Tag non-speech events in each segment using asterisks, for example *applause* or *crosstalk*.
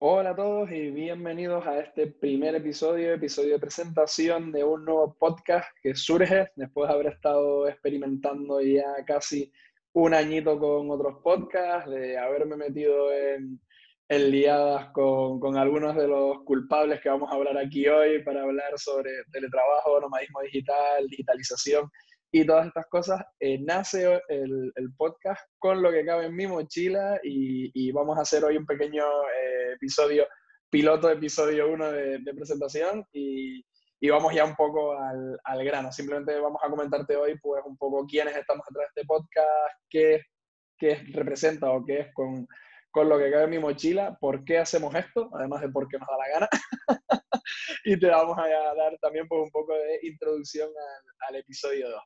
Hola a todos y bienvenidos a este primer episodio, episodio de presentación de un nuevo podcast que surge después de haber estado experimentando ya casi un añito con otros podcasts, de haberme metido en, en liadas con, con, algunos de los culpables que vamos a hablar aquí hoy para hablar sobre teletrabajo, nomadismo digital, digitalización y todas estas cosas, eh, nace el, el, podcast con lo que cabe en mi mochila y, y vamos a hacer hoy un pequeño eh, episodio, piloto episodio 1 de, de, presentación y, y, vamos ya un poco al, al, grano. Simplemente vamos a comentarte hoy pues un poco quiénes estamos detrás de este podcast, qué, qué representa o qué es con, con lo que cabe en mi mochila, por qué hacemos esto, además de por qué nos da la gana. *laughs* y te vamos a dar también pues, un poco de introducción al, al episodio 2.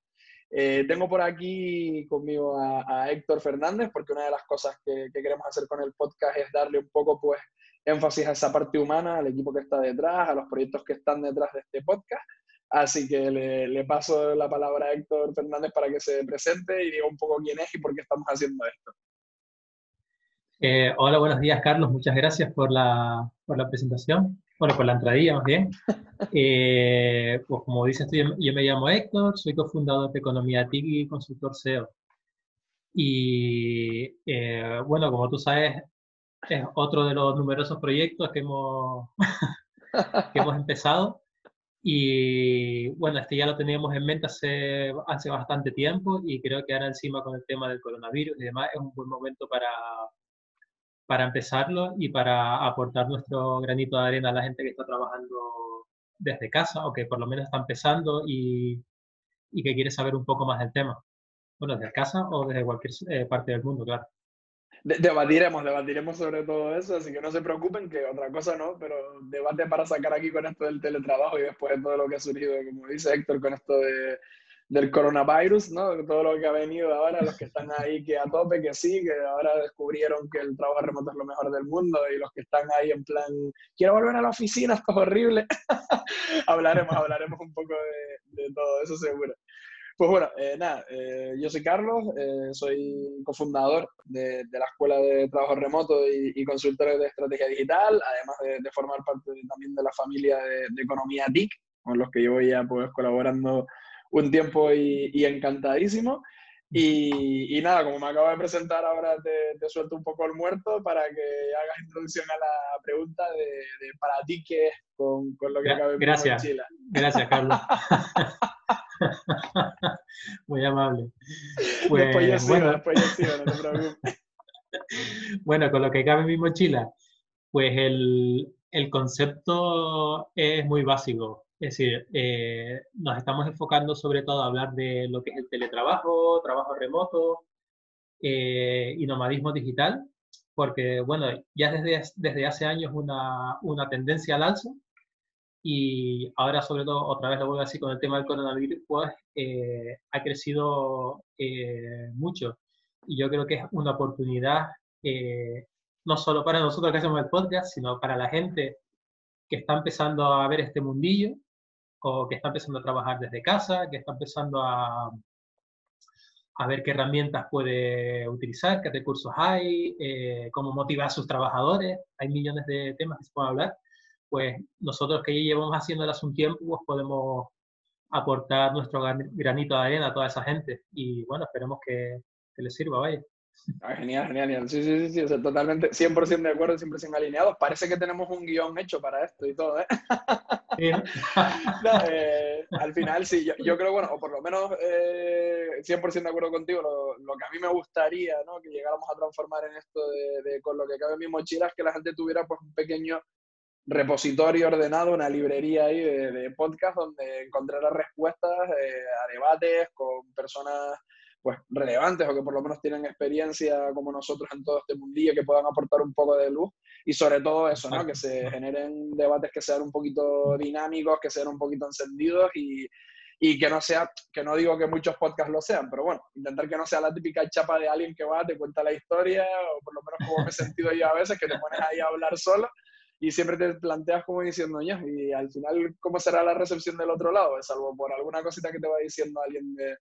Eh, tengo por aquí conmigo a, Héctor Fernández, porque una de las cosas que, que, queremos hacer con el podcast es darle un poco pues, énfasis a esa parte humana, al equipo que está detrás, a los proyectos que están detrás de este podcast. Así que le, le paso la palabra a Héctor Fernández para que se presente y diga un poco quién es y por qué estamos haciendo esto. Eh, hola, buenos días, Carlos. Muchas gracias por la, por la presentación bueno, por la entradilla más bien. *laughs* Eh, pues como dices tú, yo, me llamo Héctor, soy cofundador de Economía TIC y consultor SEO. Y eh, bueno, como tú sabes, es otro de los numerosos proyectos que hemos, *laughs* que hemos empezado. Y bueno, este ya lo teníamos en mente hace, hace bastante tiempo y creo que ahora encima con el tema del coronavirus y demás es un buen momento para, para empezarlo y para aportar nuestro granito de arena a la gente que está trabajando desde casa o que por lo menos está empezando y, y que quiere saber un poco más del tema. Bueno, desde casa o desde cualquier eh, parte del mundo, claro. De debatiremos, debatiremos sobre todo eso, así que no se preocupen que otra cosa no, pero debate para sacar aquí con esto del teletrabajo y después de todo lo que ha surgido, como dice Héctor, con esto de, del coronavirus, ¿no? Todo lo que ha venido ahora, los que están ahí que a tope, que sí, que ahora descubrieron que el trabajo remoto es lo mejor del mundo y los que están ahí en plan, quiero volver a la oficina, esto es horrible. *laughs* hablaremos, hablaremos un poco de, todo eso seguro. Pues bueno, eh, nada, eh, yo soy Carlos, eh, soy cofundador de, de, la Escuela de Trabajo Remoto y, y consultor de estrategia digital, además de, de formar parte también de la familia de, de Economía TIC, con los que llevo ya pues colaborando un tiempo y, y encantadísimo. Y, y, nada, como me acabo de presentar, ahora te, te, suelto un poco el muerto para que hagas introducción a la pregunta de, de para ti qué es con, con, lo que acabo de Gracias. Gracias, Carlos. *laughs* *laughs* Muy amable. Pues, después yo sigo, bueno. después yo sigo, no te preocupes. *laughs* bueno, con lo que cabe en mi mochila, pues el, el concepto es muy básico. Es decir, eh, nos estamos enfocando sobre todo a hablar de lo que es el teletrabajo, trabajo remoto eh, y nomadismo digital, porque, bueno, ya desde, desde hace años una, una tendencia al alza y ahora sobre todo, otra vez lo vuelvo a decir con el tema del coronavirus, pues eh, ha crecido eh, mucho. Y yo creo que es una oportunidad eh, no solo para nosotros que hacemos el podcast, sino para la gente que está empezando a ver este mundillo o que está empezando a trabajar desde casa, que está empezando a, a ver qué herramientas puede utilizar, qué recursos hay, eh, cómo motivar a sus trabajadores. Hay millones de temas que se pueden hablar. Pues nosotros que ya llevamos haciéndolo hace un tiempo, pues podemos aportar nuestro granito de arena a toda esa gente. Y bueno, esperemos que, que les sirva, vaya. Ah, genial, genial, genial. Sí, sí, sí, sí. O sea, totalmente 100% de acuerdo, 100% alineados. Parece que tenemos un guion hecho para esto y todo, ¿eh? Sí. no, *laughs* eh, al final, sí, yo, yo, creo, bueno, o por lo menos eh, 100% de acuerdo contigo, lo, lo, que a mí me gustaría, ¿no? Que llegáramos a transformar en esto de, de, con lo que cabe en mi mochila es que la gente tuviera pues un pequeño repositorio ordenado, una librería ahí de, de podcast donde encontrara respuestas eh, a debates con personas pues relevantes o que por lo menos tienen experiencia como nosotros en todo este mundillo que puedan aportar un poco de luz y sobre todo eso, ¿no? Que se generen debates que sean un poquito dinámicos, que sean un poquito encendidos y, y que no sea, que no digo que muchos podcasts lo sean, pero bueno, intentar que no sea la típica chapa de alguien que va, te cuenta la historia, o por lo menos como me he sentido yo a veces, que te pones ahí a hablar solo y siempre te planteas como diciendo, y al final, ¿cómo será la recepción del otro lado? Salvo por alguna cosita que te va diciendo alguien de,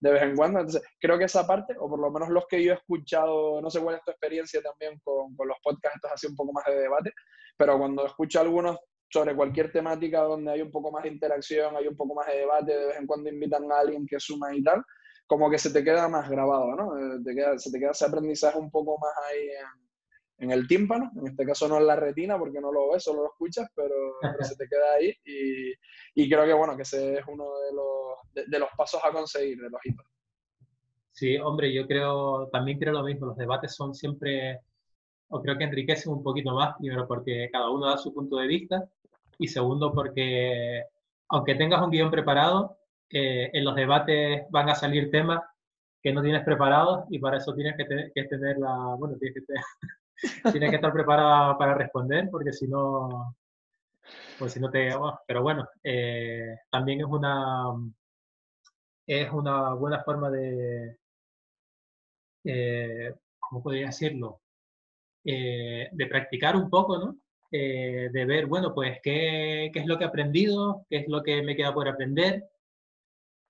de vez en cuando. Entonces, creo que esa parte, o por lo menos los que yo he escuchado, no sé cuál es tu experiencia también con, con los podcasts, estos así un poco más de debate, pero cuando escucho algunos sobre cualquier temática donde hay un poco más de interacción, hay un poco más de debate, de vez en cuando invitan a alguien que suma y tal, como que se te queda más grabado, ¿no? Eh, te queda, se te queda ese aprendizaje un poco más ahí en, en, el tímpano, en este caso no en la retina porque no lo ves, solo lo escuchas, pero, se te queda ahí y, y, creo que bueno, que ese es uno de los, de, los pasos a conseguir, de los hitos. Sí, hombre, yo creo, también creo lo mismo, los debates son siempre, o creo que enriquecen un poquito más, primero porque cada uno da su punto de vista y segundo porque aunque tengas un guion preparado, eh, en los debates van a salir temas que no tienes preparados y para eso tienes que, que tener la, bueno, tienes que, *laughs* tienes que estar preparado para responder porque si no, pues si no te, oh, pero bueno, eh, también es una, es una buena forma de, eh, ¿cómo podría decirlo? Eh, de practicar un poco, ¿no? Eh, de ver, bueno, pues qué, qué, es lo que he aprendido, qué es lo que me queda por aprender,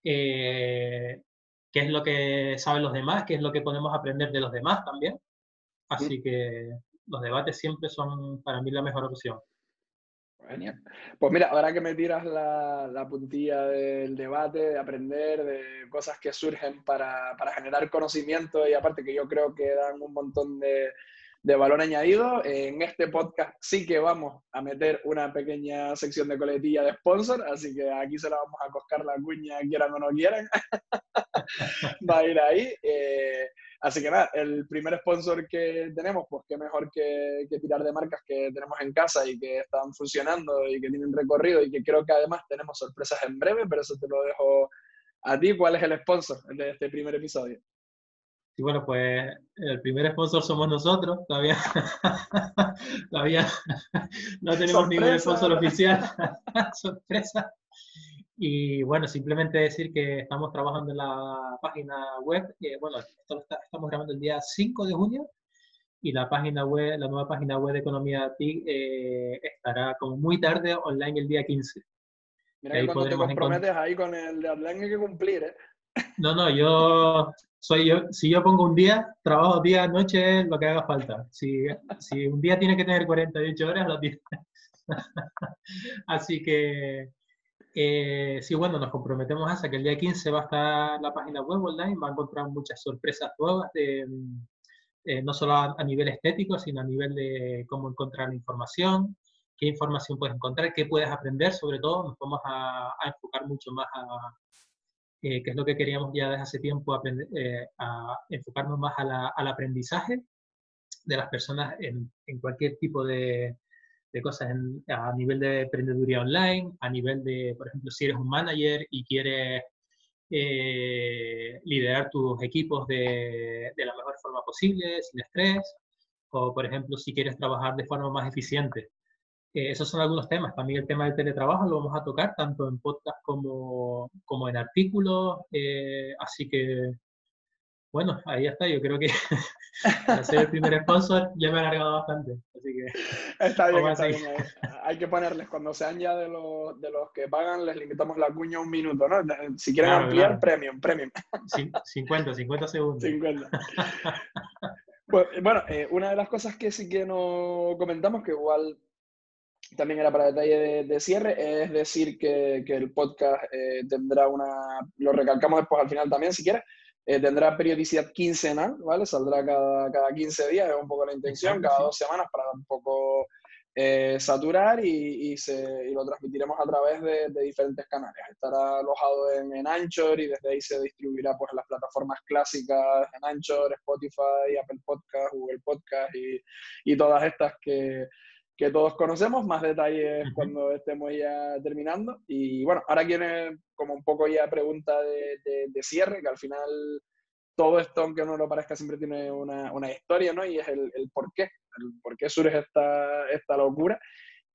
qué es lo que saben los demás, qué es lo que podemos aprender de los demás también. Así que los debates siempre son para mí la mejor opción. Genial. Pues mira, ahora que me tiras la, la, puntilla del debate, de aprender, de cosas que surgen para, para generar conocimiento y aparte que yo creo que dan un montón de, de valor añadido. En este podcast sí que vamos a meter una pequeña sección de coletilla de sponsor, así que aquí se la vamos a coscar la cuña, quieran o no quieran. *laughs* Va a ir ahí. Eh, así que nada, el primer sponsor que tenemos, pues qué mejor que, que, tirar de marcas que tenemos en casa y que están funcionando y que tienen recorrido y que creo que además tenemos sorpresas en breve, pero eso te lo dejo a ti. ¿Cuál es el sponsor de este primer episodio? Y bueno, pues el primer sponsor somos nosotros, todavía, *laughs* todavía no tenemos ningún sponsor oficial, *laughs* sorpresa. Y bueno, simplemente decir que estamos trabajando en la página web, que bueno, esto estamos grabando el día 5 de junio y la página web, la nueva página web de Economía TIC eh, estará como muy tarde online el día 15. Mira que cuando te comprometes ahí con el deadline hay que cumplir, ¿eh? No, no, yo soy yo, si yo pongo un día, trabajo día, noche, lo que haga falta. Si, si un día tiene que tener 48 horas, lo tiene. *laughs* Así que, eh, sí, bueno, nos comprometemos a que el día 15 va a estar la página web online, va a encontrar muchas sorpresas nuevas, de, eh, no solo a, nivel estético, sino a nivel de cómo encontrar la información, qué información puedes encontrar, qué puedes aprender, sobre todo, nos vamos a, a enfocar mucho más a, eh, que es lo que queríamos ya desde hace tiempo, aprender, eh, a enfocarnos más al aprendizaje de las personas en, en cualquier tipo de, de cosas a nivel de emprendeduría online, a nivel de, por ejemplo, si eres un manager y quieres eh, liderar tus equipos de, de, la mejor forma posible, sin estrés, o por ejemplo, si quieres trabajar de forma más eficiente. Eh, esos son algunos temas. También el tema del teletrabajo lo vamos a tocar tanto en podcast como, como en artículos. Eh, así que, bueno, ahí está. Yo creo que *laughs* para ser el primer sponsor ya me ha alargado bastante. Así que, está bien, está bien. Eh. Hay que ponerles, cuando sean ya de los, de los que pagan, les limitamos la cuña un minuto, ¿no? Si quieren ampliar, premium, premium. 50, 50 segundos. 50. Pues, bueno, una de las cosas que sí que no comentamos, que igual también era para detalle de, cierre, es decir que, que el podcast eh, tendrá una, lo recalcamos después al final también si quieres, eh, tendrá periodicidad quincenal, ¿vale? Saldrá cada, cada 15 días, es un poco la intención, cada dos semanas para un poco eh, saturar y, y, se, y, lo transmitiremos a través de, de, diferentes canales. Estará alojado en, en, Anchor y desde ahí se distribuirá pues, en las plataformas clásicas, en Anchor, Spotify, Apple Podcast, Google Podcast y, y todas estas que, que todos conocemos, más detalles cuando estemos ya terminando. Y bueno, ahora viene como un poco ya pregunta de, de, cierre, que al final todo esto, aunque no lo parezca, siempre tiene una, una historia, ¿no? Y es el, el, por qué, el por qué surge esta, esta locura.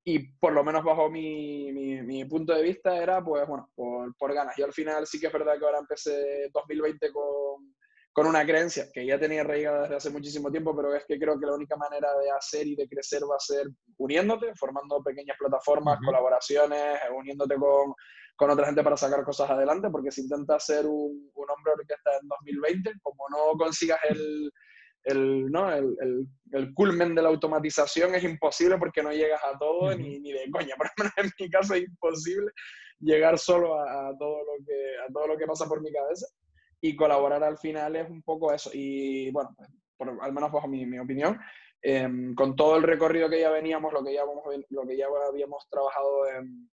y por lo menos bajo mi, mi, mi, punto de vista era, pues bueno, por, por ganas. Yo al final sí que es verdad que ahora empecé 2020 con, con una creencia que ya tenía arraigada desde hace muchísimo tiempo, pero es que creo que la única manera de hacer y de crecer va a ser uniéndote, formando pequeñas plataformas, colaboraciones, uniéndote con, con, otra gente para sacar cosas adelante, porque si intentas ser un, un hombre orquesta en 2020, como no consigas el el, ¿no? el, el, el, culmen de la automatización es imposible porque no llegas a todo ni, ni, de coña. *laughs* Por lo menos en mi caso es imposible llegar solo a, todo lo que, a todo lo que pasa por mi cabeza y colaborar al final es un poco eso. Y bueno, pues, por, al menos bajo mi, mi opinión, em, con todo el recorrido que ya veníamos, lo que ya, lo que ya habíamos trabajado en,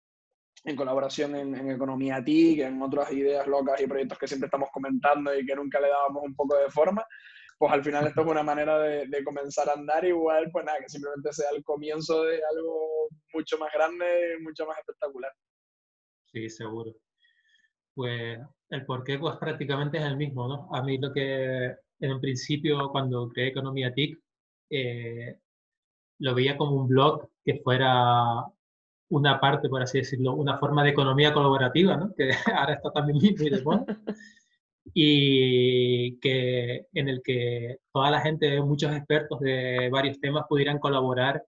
en colaboración en, en, Economía TIC, en otras ideas locas y proyectos que siempre estamos comentando y que nunca le dábamos un poco de forma, pues al final esto es una manera de, comenzar a andar igual, pues nada, que simplemente sea el comienzo de algo mucho más grande mucho más espectacular. Sí, seguro. Pues el porqué pues prácticamente es el mismo, ¿no? A mí lo que en un principio cuando creé Economía TIC eh, lo veía como un blog que fuera una parte, por así decirlo, una forma de economía colaborativa, ¿no? Que *laughs* ahora está también muy de moda y que, en el que toda la gente, muchos expertos de varios temas pudieran colaborar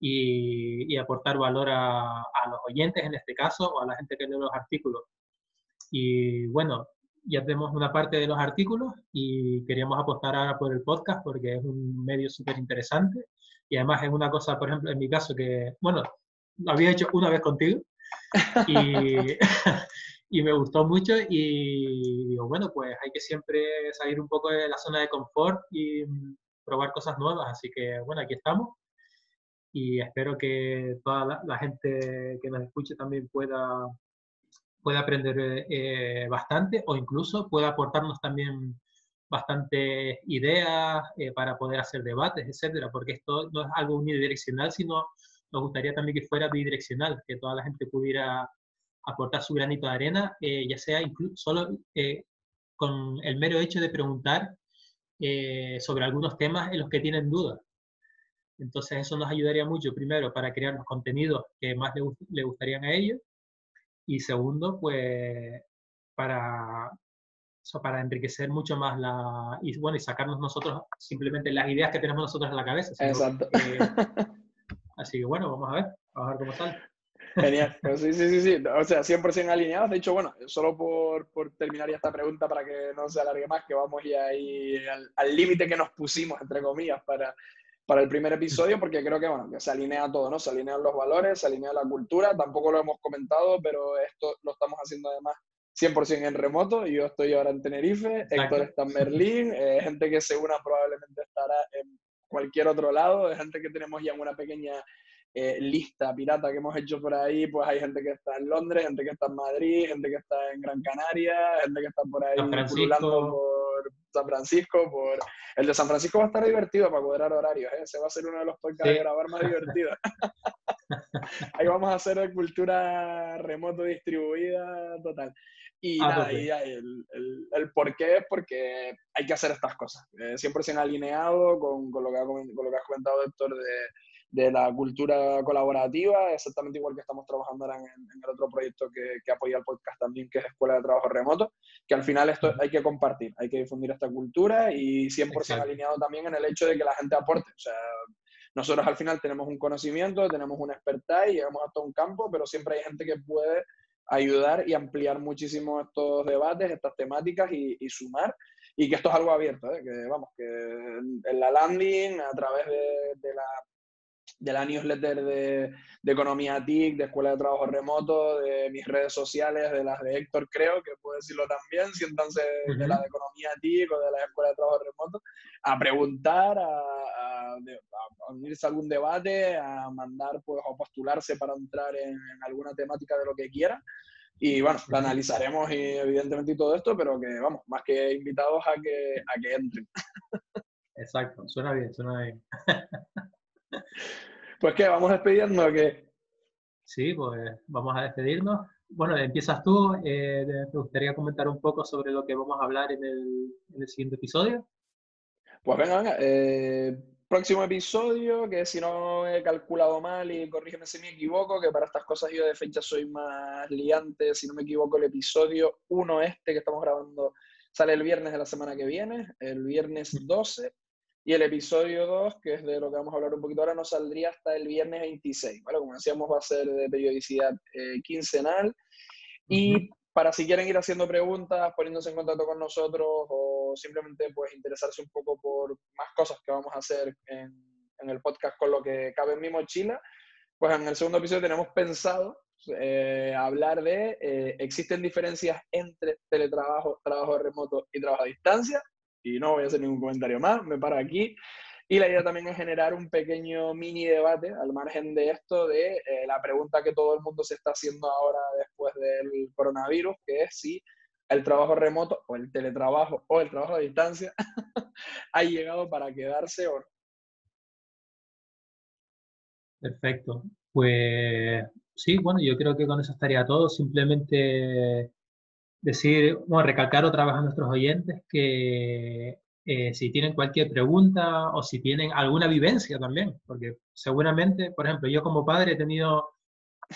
y, y aportar valor a, a, los oyentes en este caso o a la gente que lee los artículos. Y bueno, ya tenemos una parte de los artículos y queríamos apostar ahora por el podcast porque es un medio súper interesante y además es una cosa, por ejemplo, en mi caso que, bueno, lo había hecho una vez contigo y *laughs* *laughs* y me gustó mucho y digo, bueno, pues hay que siempre salir un poco de la zona de confort y probar cosas nuevas. Así que, bueno, aquí estamos y espero que toda la, gente que nos escuche también pueda, pueda aprender eh, bastante o incluso pueda aportarnos también bastantes ideas eh, para poder hacer debates, etcétera, porque esto no es algo unidireccional, sino nos gustaría también que fuera bidireccional, que toda la gente pudiera aportar su granito de arena, eh, ya sea incluso solo eh, con el mero hecho de preguntar eh, sobre algunos temas en los que tienen dudas. Entonces eso nos ayudaría mucho, primero, para crear los contenidos que más le, le gustarían a ellos, y segundo, pues para, para enriquecer mucho más la... Y bueno, y sacarnos nosotros simplemente las ideas que tenemos nosotros en la cabeza. Exacto. *laughs* así que bueno, vamos a ver, vamos a ver cómo sale. Genial. Pues sí, sí, sí, sí. *laughs* O sea, 100% alineados. De hecho, bueno, solo por, por, terminar ya esta pregunta para que no se alargue más, que vamos ya ahí al límite que nos pusimos, entre comillas, para, para el primer episodio, porque creo que, bueno, que se alinea todo, ¿no? Se alinean los valores, se alinea la cultura. Tampoco lo hemos comentado, pero esto lo estamos haciendo además 100% en remoto. Yo estoy ahora en Tenerife, Héctor está en Berlín, eh, gente que se una probablemente estará en cualquier otro lado, gente que tenemos ya en una pequeña eh, lista pirata que hemos hecho por ahí, pues hay gente que está en Londres, gente que está en Madrid, gente que está en Gran Canaria, gente que está por ahí pululando por San Francisco. Por... El de San Francisco va a estar divertido para cuadrar horarios, ¿eh? ese va a ser uno de los podcasts de grabar más divertidos. *laughs* ahí vamos a hacer cultura remoto distribuida total. Y ah, nada, y el, el, el, por qué es porque hay que hacer estas cosas. Eh, 100% alineado con, con, lo que ha, con lo que has comentado, Héctor, de de la cultura colaborativa, exactamente igual que estamos trabajando ahora en, el otro proyecto que, que, apoya el podcast también, que es Escuela de Trabajo Remoto, que al final esto hay que compartir, hay que difundir esta cultura y 100% alineado también en el hecho de que la gente aporte. O sea, nosotros al final tenemos un conocimiento, tenemos una expertise, llegamos a todo un campo, pero siempre hay gente que puede ayudar y ampliar muchísimo estos debates, estas temáticas y, y sumar y que esto es algo abierto, ¿eh? que vamos, que en la landing, a través de, de, la de la newsletter de, de, Economía TIC, de Escuela de Trabajo Remoto, de mis redes sociales, de las de Héctor, creo, que puedo decirlo también, siéntanse de la de Economía TIC o de la Escuela de Trabajo Remoto, a preguntar, a, a, a, unirse a algún debate, a mandar pues, o postularse para entrar en, alguna temática de lo que quieran. Y bueno, la analizaremos y, evidentemente y todo esto, pero que vamos, más que invitados a que, a que entren. Exacto, suena bien, suena bien. *laughs* Pues qué, vamos despidiendo o qué? Sí, pues vamos a despedirnos. Bueno, empiezas tú. Eh, ¿Te gustaría comentar un poco sobre lo que vamos a hablar en el, en el siguiente episodio? Pues venga, venga. Eh, próximo episodio, que si no he calculado mal y corrígeme si me equivoco, que para estas cosas yo de fecha soy más liante, si no me equivoco, el episodio 1 este que estamos grabando sale el viernes de la semana que viene, el viernes 12, y el episodio 2, que es de lo que vamos a hablar un poquito ahora, no saldría hasta el viernes 26, ¿vale? Como decíamos, va a ser de periodicidad eh, quincenal. Y para si quieren ir haciendo preguntas, poniéndose en contacto con nosotros o simplemente pues interesarse un poco por más cosas que vamos a hacer en, en el podcast con lo que cabe en mi mochila, pues en el segundo episodio tenemos pensado eh, hablar de eh, existen diferencias entre teletrabajo, trabajo remoto y trabajo a distancia. Y no voy a hacer ningún comentario más, me paro aquí. Y la idea también es generar un pequeño mini debate al margen de esto, de eh, la pregunta que todo el mundo se está haciendo ahora después del coronavirus, que es si el trabajo remoto o el teletrabajo o el trabajo a distancia *laughs* ha llegado para quedarse o no. Perfecto. Pues sí, bueno, yo creo que con eso estaría todo. Simplemente decir, bueno, recalcar otra vez a nuestros oyentes que eh, si tienen cualquier pregunta o si tienen alguna vivencia también, porque seguramente, por ejemplo, yo como padre he tenido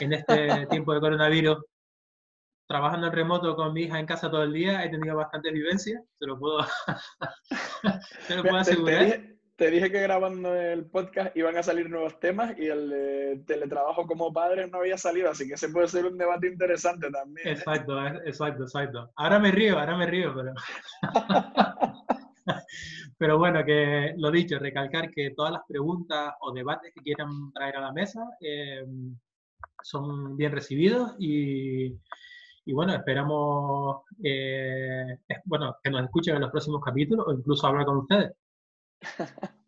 en este *laughs* tiempo de coronavirus trabajando en remoto con mi hija en casa todo el día, he tenido bastantes vivencias, se lo puedo, *laughs* se lo puedo asegurar. Te, dije, que grabando el podcast iban a salir nuevos temas y el teletrabajo como padre no había salido, así que ese puede ser un debate interesante también. ¿eh? Exacto, exacto, exacto. Ahora me río, ahora me río, pero... *laughs* Pero bueno, que lo dicho, recalcar que todas las preguntas o debates que quieran traer a la mesa eh, son bien recibidos y, bueno, esperamos eh, bueno, que nos escuchen en los próximos capítulos o incluso hablar con ustedes. *laughs*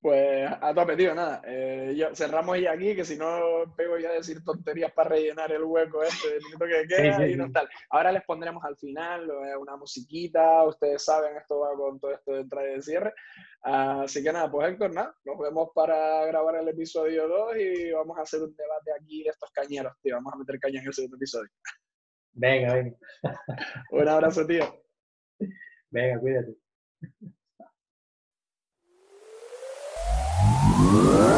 Pues a tope, tío, nada. Eh, yo, cerramos ya aquí, que si no pego ya a decir tonterías para rellenar el hueco este de minuto que queda y no tal. Ahora les pondremos al final eh, una musiquita, ustedes saben, esto va con todo esto de entrada y de cierre. así que nada, pues Héctor, nada, nos vemos para grabar el episodio 2 y vamos a hacer un debate aquí de estos cañeros, tío. Vamos a meter caña en el segundo episodio. Venga, venga. *laughs* un abrazo, tío. Venga, cuídate. Whoa.